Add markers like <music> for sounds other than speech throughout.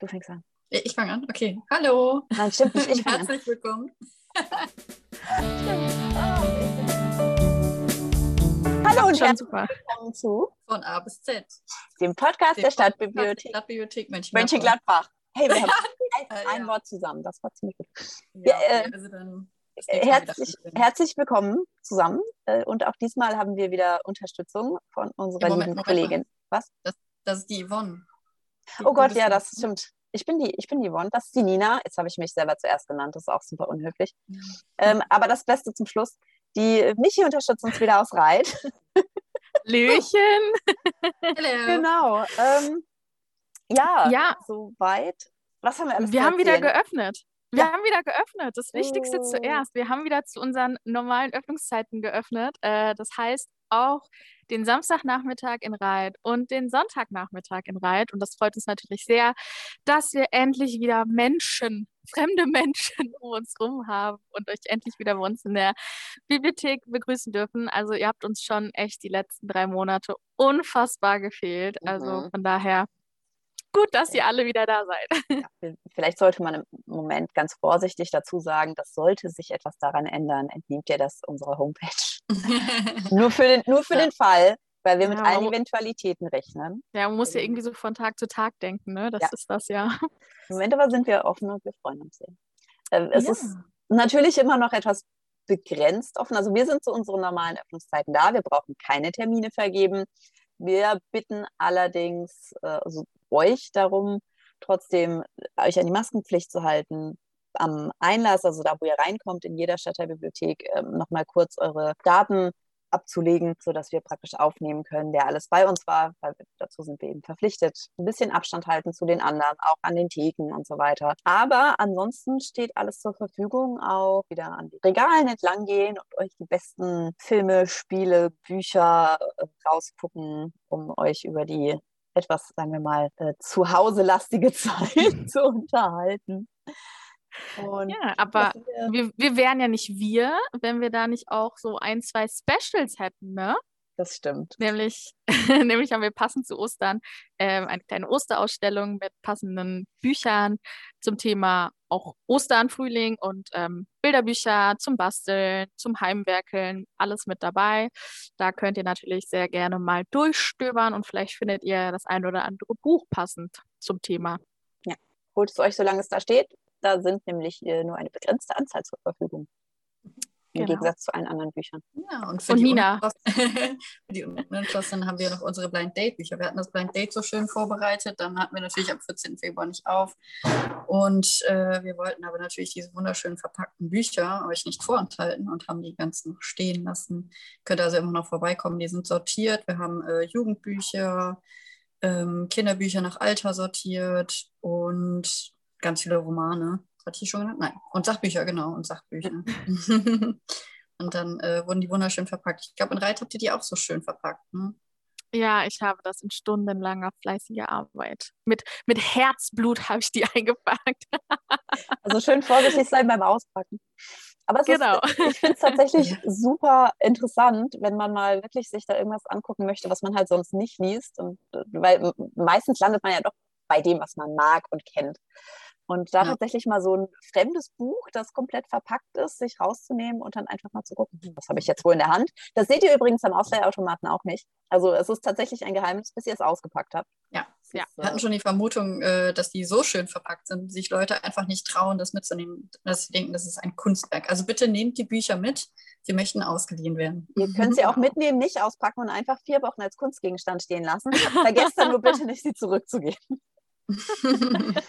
Du fängst an. Ich fange an, okay. Hallo. Nein, stimmt nicht. Ich <laughs> fange an. Herzlich willkommen. Hallo und herzlich willkommen zu Von A bis Z. dem Podcast Dem der Stadtbibliothek Stadtbibliothek Mönchengladbach. Mönchengladbach. Hey, wir <laughs> haben ein, ein ja. Wort zusammen. Das war ziemlich gut. Ja, Ja, also dann das Äh, wieder Herzlich, herzlich willkommen zusammen. Äh, Und auch diesmal haben wir wieder Unterstützung von unserer Moment, lieben Moment Kollegin. Was? Das ist die Yvonne. Oh Gott, ja, das stimmt. Ich bin die, ich bin die Yvonne. Das ist die Nina. Jetzt habe ich mich selber zuerst genannt. Das ist auch super unhöflich. Ja. Ähm, aber das Beste zum Schluss. Die Michi unterstützt uns wieder aus Reit. <laughs> Löchen. <laughs> Genau. Ähm, ja, Ja, soweit. Was haben wir alles wir haben wieder geöffnet. Wir Ja. haben wieder geöffnet. Das Wichtigste Oh. zuerst. Wir haben wieder zu unseren normalen Öffnungszeiten geöffnet. Äh, das heißt auch den Samstagnachmittag in Reit und den Sonntagnachmittag in Reit. Und das freut uns natürlich sehr, dass wir endlich wieder Menschen, fremde Menschen <laughs> um uns rum haben und euch endlich wieder bei uns in der Bibliothek begrüßen dürfen. Also ihr habt uns schon echt die letzten drei Monate unfassbar gefehlt. Also Mhm. von daher gut, dass ihr alle wieder da seid. Ja, vielleicht sollte man im Moment ganz vorsichtig dazu sagen, dass sollte sich etwas daran ändern, entnehmt ihr das unserer Homepage. <laughs> Nur für den, nur für Ja. den Fall, weil wir mit Ja, allen Eventualitäten rechnen. Ja, man muss ja Mhm. irgendwie so von Tag zu Tag denken, ne? Das ist das ja. Im Moment aber sind wir offen und wir freuen uns sehr. Äh, es ist natürlich immer noch etwas begrenzt offen. Also wir sind zu unseren normalen Öffnungszeiten da. Wir brauchen keine Termine vergeben. Wir bitten allerdings äh, also euch darum, trotzdem äh, euch an die Maskenpflicht zu halten. Am Einlass, also da, wo ihr reinkommt, in jeder Stadtteilbibliothek, ähm, nochmal kurz eure Daten abzulegen, sodass wir praktisch aufnehmen können, wer alles bei uns war, weil dazu sind wir eben verpflichtet, ein bisschen Abstand halten zu den anderen, auch an den Theken und so weiter. Aber ansonsten steht alles zur Verfügung, auch wieder an die Regalen entlang gehen und euch die besten Filme, Spiele, Bücher äh, rausgucken, um euch über die etwas, sagen wir mal, äh, zu Hause lastige <laughs> Zeit zu unterhalten. Und Ja, aber wir- wir, wir wären ja nicht wir, wenn wir da nicht auch so ein, zwei Specials hätten, ne? das stimmt. Nämlich, <laughs> nämlich haben wir passend zu Ostern ähm, eine kleine Osterausstellung mit passenden Büchern zum Thema auch Ostern, Frühling und ähm, Bilderbücher zum Basteln, zum Heimwerkeln, alles mit dabei. Da könnt ihr natürlich sehr gerne mal durchstöbern und vielleicht findet ihr das ein oder andere Buch passend zum Thema. Holt es euch, solange es da steht. Da sind nämlich äh, nur eine begrenzte Anzahl zur Verfügung. Im Genau. Gegensatz zu allen anderen Büchern. Ja, und für Und die Nina. Unentschlossenen- <laughs> für die Unentschlossenen haben wir noch unsere Blind Date Bücher. Wir hatten das Blind Date so schön vorbereitet, dann hatten wir natürlich am 14. Februar nicht auf. Und äh, wir wollten aber natürlich diese wunderschön verpackten Bücher euch nicht vorenthalten und haben die ganzen noch stehen lassen. Könnt also immer noch vorbeikommen, die sind sortiert. Wir haben äh, Jugendbücher, ähm, Kinderbücher nach Alter sortiert und ganz viele Romane. Hatte ich die schon genannt? Nein. Und Sachbücher, genau. Und Sachbücher. <laughs> <laughs> und dann äh, wurden die wunderschön verpackt. Ich glaube, in Reit habt ihr die auch so schön verpackt. Ne? Ja, ich habe das in stundenlanger fleißiger Arbeit. Mit, mit Herzblut habe ich die <laughs> eingepackt. Also schön vorsichtig sein beim Auspacken. Aber es Genau. ist, ich finde es tatsächlich super interessant, wenn man mal wirklich sich da irgendwas angucken möchte, was man halt sonst nicht liest. Und, äh, weil meistens landet man ja doch bei dem, was man mag und kennt. Und da Ja. tatsächlich mal so ein fremdes Buch, das komplett verpackt ist, sich rauszunehmen und dann einfach mal zu gucken, hm, was habe ich jetzt wohl in der Hand. Das seht ihr übrigens am Ausleihautomaten auch nicht. Also es ist tatsächlich ein Geheimnis, bis ihr es ausgepackt habt. Ja. Ja. ist, Wir hatten äh, schon die Vermutung, äh, dass die so schön verpackt sind, sich Leute einfach nicht trauen, das mitzunehmen, dass sie denken, das ist ein Kunstwerk. Also bitte nehmt die Bücher mit. Sie möchten ausgeliehen werden. Ihr könnt sie auch <laughs> mitnehmen, nicht auspacken und einfach vier Wochen als Kunstgegenstand stehen lassen. Vergesst dann nur bitte nicht, sie zurückzugeben. <laughs>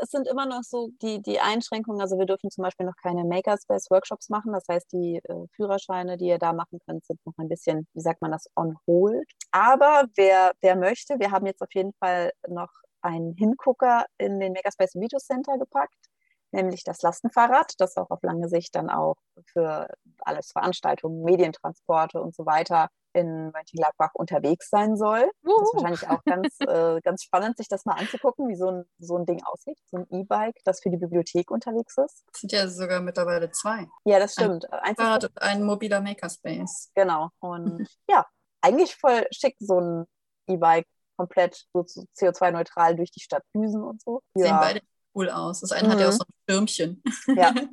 Es sind immer noch so die, die Einschränkungen. Also wir dürfen zum Beispiel noch keine Makerspace-Workshops machen. Das heißt, die äh, Führerscheine, die ihr da machen könnt, sind noch ein bisschen, wie sagt man das, on hold. Aber wer, wer möchte, wir haben jetzt auf jeden Fall noch einen Hingucker in den Makerspace Video Center gepackt nämlich das Lastenfahrrad, das auch auf lange Sicht dann auch für alles Veranstaltungen, Medientransporte und so weiter in Mönchengladbach unterwegs sein soll. Das ist wahrscheinlich auch ganz, <laughs> äh, ganz spannend, sich das mal anzugucken, wie so ein, so ein Ding aussieht. So ein E-Bike, das für die Bibliothek unterwegs ist. Es sind ja sogar mittlerweile zwei. Ja, das stimmt. Ist Fahrrad und ein mobiler Makerspace. Genau. Und <laughs> ja, eigentlich voll schick, so ein E-Bike komplett so CO2-neutral durch die Stadt düsen und so. Sehen ja. beide cool aus. Das eine mhm. hat ja auch mhm. so ein Stürmchen. Ja. <laughs>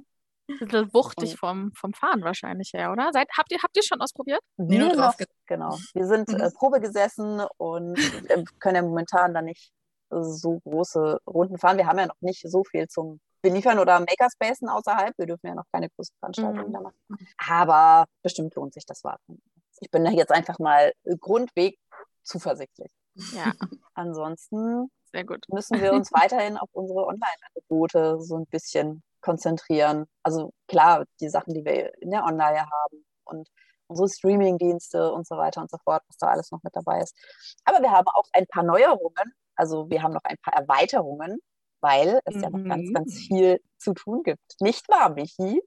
bisschen wuchtig vom, vom Fahren wahrscheinlich her, oder? Seid, habt ihr habt ihr schon ausprobiert? Nee, nur drauf. Genau. Wir sind mhm. äh, Probe gesessen und äh, können ja momentan dann nicht so große Runden fahren. Wir haben ja noch nicht so viel zum Beliefern oder Makerspacen außerhalb. Wir dürfen ja noch keine großen Veranstaltungen mhm. da machen. Aber bestimmt lohnt sich das Warten. Ich bin da jetzt einfach mal Grundweg zuversichtlich. Ja. <laughs> Ansonsten Sehr gut. müssen wir uns <laughs> weiterhin auf unsere Online-Angebote so ein bisschen konzentrieren. Also klar, die Sachen, die wir in der Online haben und unsere Streaming-Dienste und so weiter und so fort, was da alles noch mit dabei ist. Aber wir haben auch ein paar Neuerungen, also wir haben noch ein paar Erweiterungen, weil es mhm. ja noch ganz, ganz mhm. viel zu tun gibt. Nicht wahr, Michi?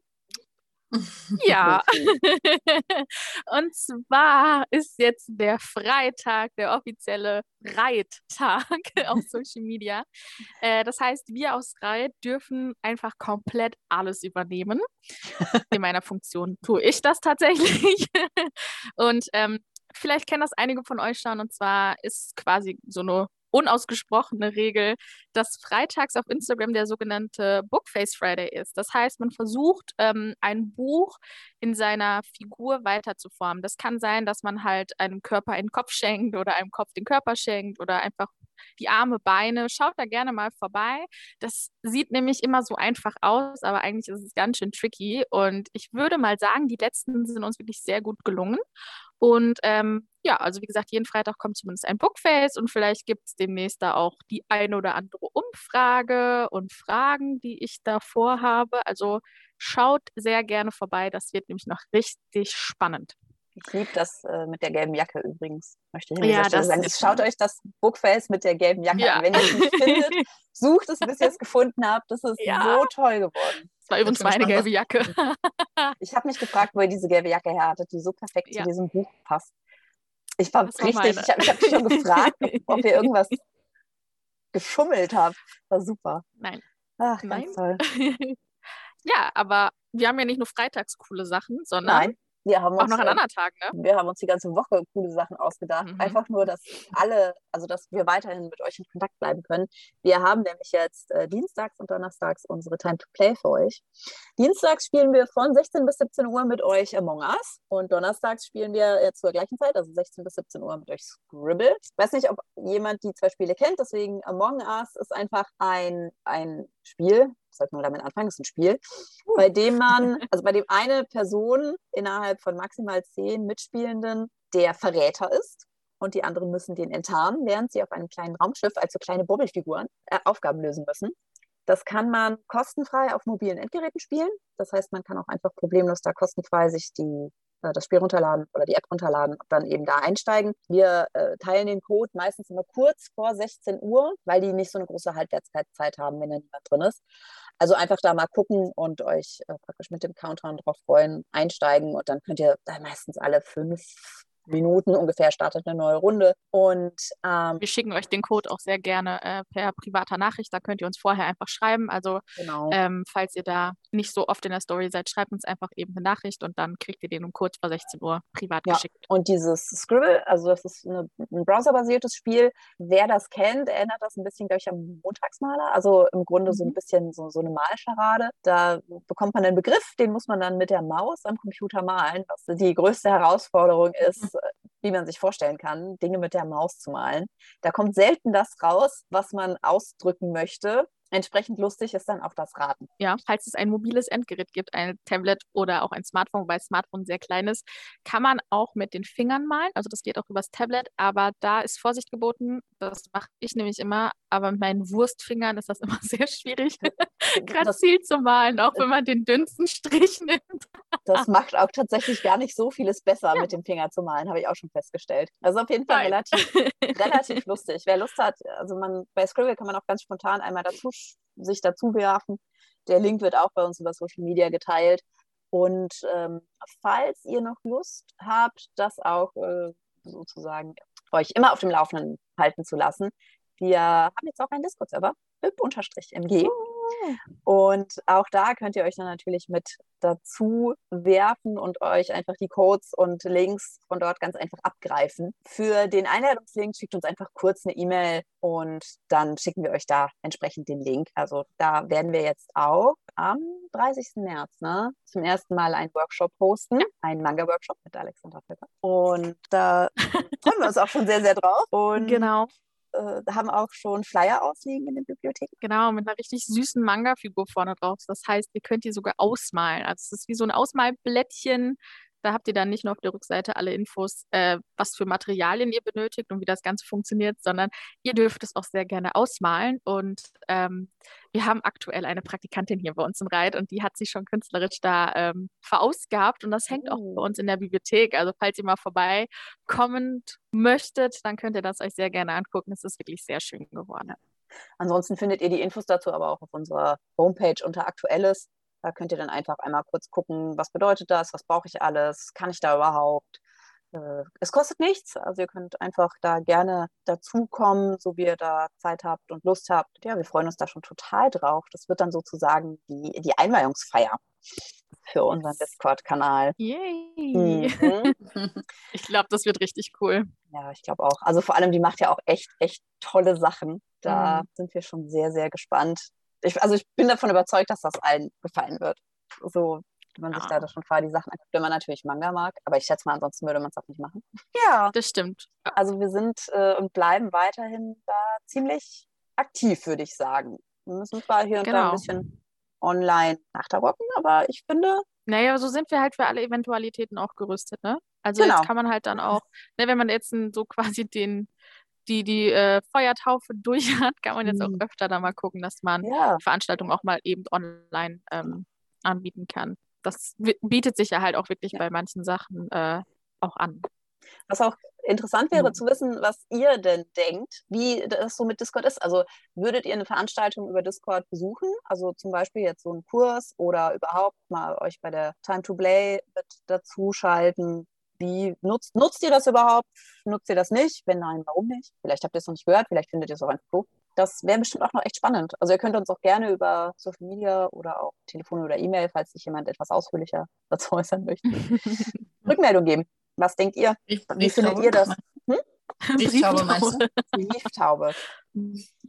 Ja, <laughs> und zwar ist jetzt der Freitag der offizielle Reittag <laughs> auf <laughs> Social Media. Äh, das heißt, wir aus Reit dürfen einfach komplett alles übernehmen. In meiner Funktion tue ich das tatsächlich. und ähm, vielleicht kennen das einige von euch schon. Und zwar ist quasi so eine unausgesprochene Regel, dass freitags auf Instagram der sogenannte Bookface Friday ist. Das heißt, man versucht, ähm, ein Buch in seiner Figur weiterzuformen. Das kann sein, dass man halt einem Körper einen Kopf schenkt oder einem Kopf den Körper schenkt oder einfach die Arme, Beine. Schaut da gerne mal vorbei. Das sieht nämlich immer so einfach aus, aber eigentlich ist es ganz schön tricky. Und ich würde mal sagen, die letzten sind uns wirklich sehr gut gelungen. Und ähm, ja, also wie gesagt, jeden Freitag kommt zumindest ein Bookface und vielleicht gibt es demnächst da auch die eine oder andere Umfrage und Fragen, die ich da vorhabe. Also schaut sehr gerne vorbei, das wird nämlich noch richtig spannend. Ich liebe das äh, mit der gelben Jacke übrigens, möchte ich ja, Stelle sagen. Schaut euch das Bookface mit der gelben Jacke ja. an. Wenn ihr es nicht findet, <laughs> sucht es, bis ihr es gefunden habt. Das ist ja. so toll geworden. Das war übrigens meine gelbe Jacke. <laughs> ich habe mich gefragt, wo ihr diese gelbe Jacke her hattet, die so perfekt zu diesem Buch passt. Ich war das richtig, war ich habe hab mich schon gefragt, <laughs> ob ihr irgendwas geschummelt habt. War super. Nein. Ach, ganz Nein. toll. <laughs> ja, aber wir haben ja nicht nur freitags coole Sachen, sondern Nein. Wir haben auch uns, noch an anderen Tagen, ne? Wir haben uns die ganze Woche coole Sachen ausgedacht. Mhm. Einfach nur, dass alle, also dass wir weiterhin mit euch in Kontakt bleiben können. Wir haben nämlich jetzt äh, dienstags und donnerstags unsere Time to Play für euch. Dienstags spielen wir von 16 bis 17 Uhr mit euch Among Us und donnerstags spielen wir jetzt zur gleichen Zeit, also 16 bis 17 Uhr mit euch Scribble. Ich weiß nicht, ob jemand die zwei Spiele kennt, deswegen Among Us ist einfach ein, ein Spiel, sollte man damit anfangen, das ist ein Spiel, uh. bei dem man, <laughs> also bei dem eine Person innerhalb von maximal zehn Mitspielenden der Verräter ist und die anderen müssen den enttarnen, während sie auf einem kleinen Raumschiff, also kleine Bubbelfiguren, äh, Aufgaben lösen müssen. Das kann man kostenfrei auf mobilen Endgeräten spielen. Das heißt, man kann auch einfach problemlos da kostenfrei sich die äh, das Spiel runterladen oder die App runterladen und dann eben da einsteigen. Wir äh, teilen den Code meistens immer kurz vor 16 Uhr, weil die nicht so eine große Halbwertszeit haben, wenn da niemand drin ist. Also einfach da mal gucken und euch äh, praktisch mit dem Countdown drauf freuen, einsteigen und dann könnt ihr da meistens alle fünf, Minuten ungefähr startet eine neue Runde. Und ähm, wir schicken euch den Code auch sehr gerne äh, per privater Nachricht. Da könnt ihr uns vorher einfach schreiben. Also genau. ähm, falls ihr da nicht so oft in der Story seid, schreibt uns einfach eben eine Nachricht und dann kriegt ihr den um kurz vor 16 Uhr privat ja. geschickt. Und dieses Scribble, also das ist eine, ein browserbasiertes Spiel. Wer das kennt, erinnert das ein bisschen, glaube ich, am Montagsmaler. Also im Grunde mhm. so ein mhm. bisschen so, so eine Malscharade. Da bekommt man einen Begriff, den muss man dann mit der Maus am Computer malen, was die größte Herausforderung ist, wie man sich vorstellen kann, Dinge mit der Maus zu malen. Da kommt selten das raus, was man ausdrücken möchte. Entsprechend lustig ist dann auch das Raten. Ja, falls es ein mobiles Endgerät gibt, ein Tablet oder auch ein Smartphone, wobei Smartphone sehr klein ist, kann man auch mit den Fingern malen. Also das geht auch übers Tablet, aber da ist Vorsicht geboten. Das mache ich nämlich immer, aber mit meinen Wurstfingern ist das <laughs> immer sehr schwierig, <laughs> gerade Ziel zu malen, auch wenn man den dünnsten Strich <laughs> nimmt. das macht auch tatsächlich gar nicht so vieles besser, ja. mit dem Finger zu malen, habe ich auch schon festgestellt. Also auf jeden Fall relativ, relativ lustig. Wer Lust hat, also man bei Scribble kann man auch ganz spontan einmal dazu sich dazu werfen. Der Link wird auch bei uns über Social Media geteilt. Und ähm, falls ihr noch Lust habt, das auch äh, sozusagen euch immer auf dem Laufenden halten zu lassen, wir haben jetzt auch einen Discord-Server, BIP-MG. Und auch da könnt ihr euch dann natürlich mit dazu werfen und euch einfach die Codes und Links von dort ganz einfach abgreifen. Für den Einladungslink schickt uns einfach kurz eine E-Mail und dann schicken wir euch da entsprechend den Link. Also da werden wir jetzt auch am 30. März ne, zum ersten Mal einen Workshop hosten, einen Manga-Workshop mit Alexandra Völker. Und da <laughs> freuen wir uns auch schon sehr, sehr drauf. Und genau äh, haben auch schon Flyer ausliegen in den Bibliotheken. Genau, mit einer richtig süßen Manga-Figur vorne drauf. Das heißt, ihr könnt die sogar ausmalen. Also es ist wie so ein Ausmalblättchen da habt ihr dann nicht nur auf der Rückseite alle Infos, äh, was für Materialien ihr benötigt und wie das Ganze funktioniert, sondern ihr dürft es auch sehr gerne ausmalen. Und ähm, wir haben aktuell eine Praktikantin hier bei uns in Reit und die hat sich schon künstlerisch da ähm, verausgabt und das hängt auch bei oh. uns in der Bibliothek. Also falls ihr mal vorbeikommen möchtet, dann könnt ihr das euch sehr gerne angucken. Es ist wirklich sehr schön geworden. Ansonsten findet ihr die Infos dazu aber auch auf unserer Homepage unter Aktuelles. Da könnt ihr dann einfach einmal kurz gucken, was bedeutet das, was brauche ich alles, kann ich da überhaupt. Äh, es kostet nichts, also ihr könnt einfach da gerne dazukommen, so wie ihr da Zeit habt und Lust habt. Ja, wir freuen uns da schon total drauf. Das wird dann sozusagen die, die Einweihungsfeier für unseren Discord-Kanal. Yay! Mhm. <laughs> Ich glaube, das wird richtig cool. Ja, ich glaube auch. Also vor allem, die macht ja auch echt, echt tolle Sachen. Da mhm. sind wir schon sehr, sehr gespannt ich, also ich bin davon überzeugt, dass das allen gefallen wird. So, wie man ja. sich da schon vorher die Sachen anguckt, wenn man natürlich Manga mag. Aber ich schätze mal, ansonsten würde man es auch nicht machen. <laughs> Ja. Das stimmt. Also wir sind äh, und bleiben weiterhin da ziemlich aktiv, würde ich sagen. Wir müssen zwar hier und genau. da ein bisschen online nachtarrocken, aber ich finde. Naja, so sind wir halt für alle Eventualitäten auch gerüstet, ne? Also genau. jetzt kann man halt dann auch, ne, wenn man jetzt so quasi den die die äh, Feuertaufe <laughs> durch hat, kann man jetzt mhm. auch öfter da mal gucken, dass man ja. Veranstaltungen auch mal eben online ähm, anbieten kann. Das bietet sich ja halt auch wirklich ja. bei manchen Sachen äh, auch an. Was auch interessant wäre mhm. zu wissen, was ihr denn denkt, wie das so mit Discord ist. Also würdet ihr eine Veranstaltung über Discord besuchen? Also zum Beispiel jetzt so einen Kurs oder überhaupt mal euch bei der Time to Play mit dazu schalten? Wie nutzt, nutzt ihr das überhaupt? Nutzt ihr das nicht? Wenn nein, warum nicht? Vielleicht habt ihr es noch nicht gehört, vielleicht findet ihr es auch einfach doof. Das wäre bestimmt auch noch echt spannend. Also ihr könnt uns auch gerne über Social Media oder auch Telefon oder E-Mail, falls sich jemand etwas ausführlicher <laughs> dazu äußern möchte, <laughs> Rückmeldung geben. Was denkt ihr? Ich, Wie findet ihr das? Hm? <laughs> Brieftaube meinst du? Brieftaube.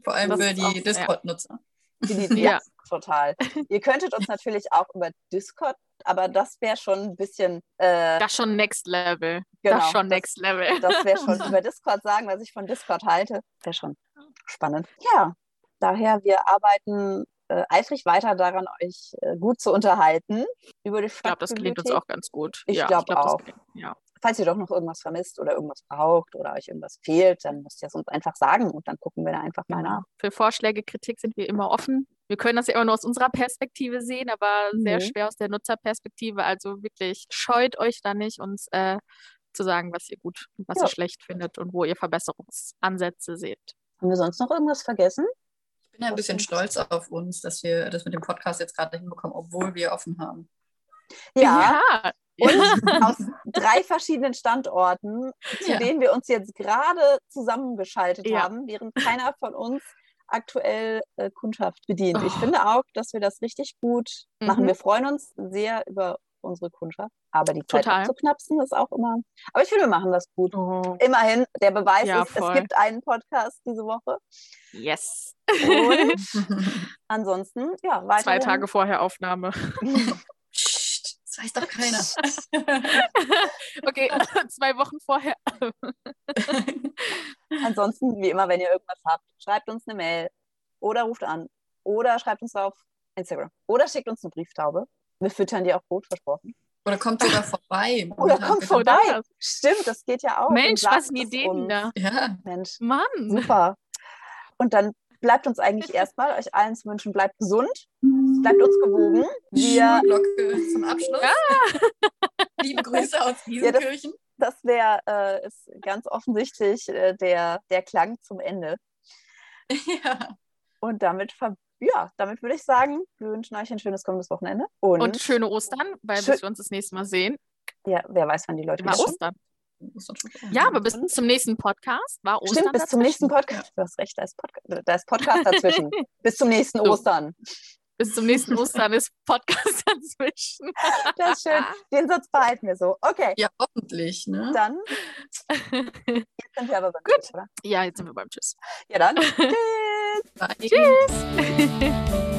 Vor allem für die Discord-Nutzer. Ja. ja, total. Ihr könntet uns natürlich auch über Discord aber das wäre schon ein bisschen. Äh, das schon Next Level. Genau, das schon Next Level. Das wäre schon <laughs> über Discord sagen, was ich von Discord halte. Wäre schon spannend. Ja, daher, wir arbeiten äh, eifrig weiter daran, euch äh, gut zu unterhalten über die Ich glaube, das klingt uns auch ganz gut. Ich ja, glaube glaub, auch. Klingt, ja. Falls ihr doch noch irgendwas vermisst oder irgendwas braucht oder euch irgendwas fehlt, dann müsst ihr es uns einfach sagen und dann gucken wir da einfach mal nach. Für Vorschläge, Kritik sind wir immer offen wir können das ja immer nur aus unserer Perspektive sehen, aber mhm. sehr schwer aus der Nutzerperspektive. Also wirklich scheut euch da nicht, uns äh, zu sagen, was ihr gut und was ja. ihr schlecht findet und wo ihr Verbesserungsansätze seht. Haben wir sonst noch irgendwas vergessen? Ich bin ein bisschen stolz auf uns, dass wir das mit dem Podcast jetzt gerade hinbekommen, obwohl wir offen haben. Ja. ja. Und <laughs> aus drei verschiedenen Standorten, zu ja. denen wir uns jetzt gerade zusammengeschaltet ja. haben, während keiner von uns aktuell äh, Kundschaft bedient. Oh. Ich finde auch, dass wir das richtig gut mhm. machen. Wir freuen uns sehr über unsere Kundschaft. Aber die Zeit zu knapsen ist auch immer. Aber ich finde, wir machen das gut. Oh. Immerhin, der Beweis ja, ist, voll. es gibt einen Podcast diese Woche. Yes. Und <laughs> <laughs> ansonsten, ja, weiter. Zwei Tage vorher Aufnahme. <laughs> Das weiß doch keiner. okay, zwei Wochen vorher. Ansonsten, wie immer, wenn ihr irgendwas habt, schreibt uns eine Mail oder ruft an oder schreibt uns auf Instagram oder schickt uns eine Brieftaube. Wir füttern die auch gut, versprochen. Oder kommt sogar <laughs> vorbei. Oder kommt vorbei. Stimmt, das geht ja auch. Mensch, was eine Idee da. Ja. Mensch. Mann. Super. Und dann bleibt uns eigentlich erstmal euch allen zu wünschen, bleibt gesund, bleibt uns gewogen. Wir Glocke zum Abschluss. Ja. Liebe Grüße aus Wiesenkirchen. Ja, das, wäre äh, ist ganz offensichtlich äh, der, der Klang zum Ende. <laughs> Ja. Und damit ja, damit würde ich sagen, wir wünschen euch ein schönes kommendes Wochenende. Und, und schöne Ostern, weil schön wir uns das nächste Mal sehen. Ja, wer weiß, wann die Leute wieder Ostern. Ja, aber bis zum nächsten Podcast war Ostern. Stimmt, bis zum nächsten Podcast. Du hast recht, da ist Podcast, da ist Podcast dazwischen. <laughs> bis zum nächsten So. Ostern. Bis zum nächsten Ostern ist Podcast <laughs> dazwischen. Das ist schön. Den Satz behalten wir so. Okay, Ja, hoffentlich, ne? dann <laughs> jetzt sind wir aber beim Gut. Tschüss, oder? ja, jetzt sind wir beim Tschüss. Ja, dann. <laughs> Tschüss. Bye. Tschüss.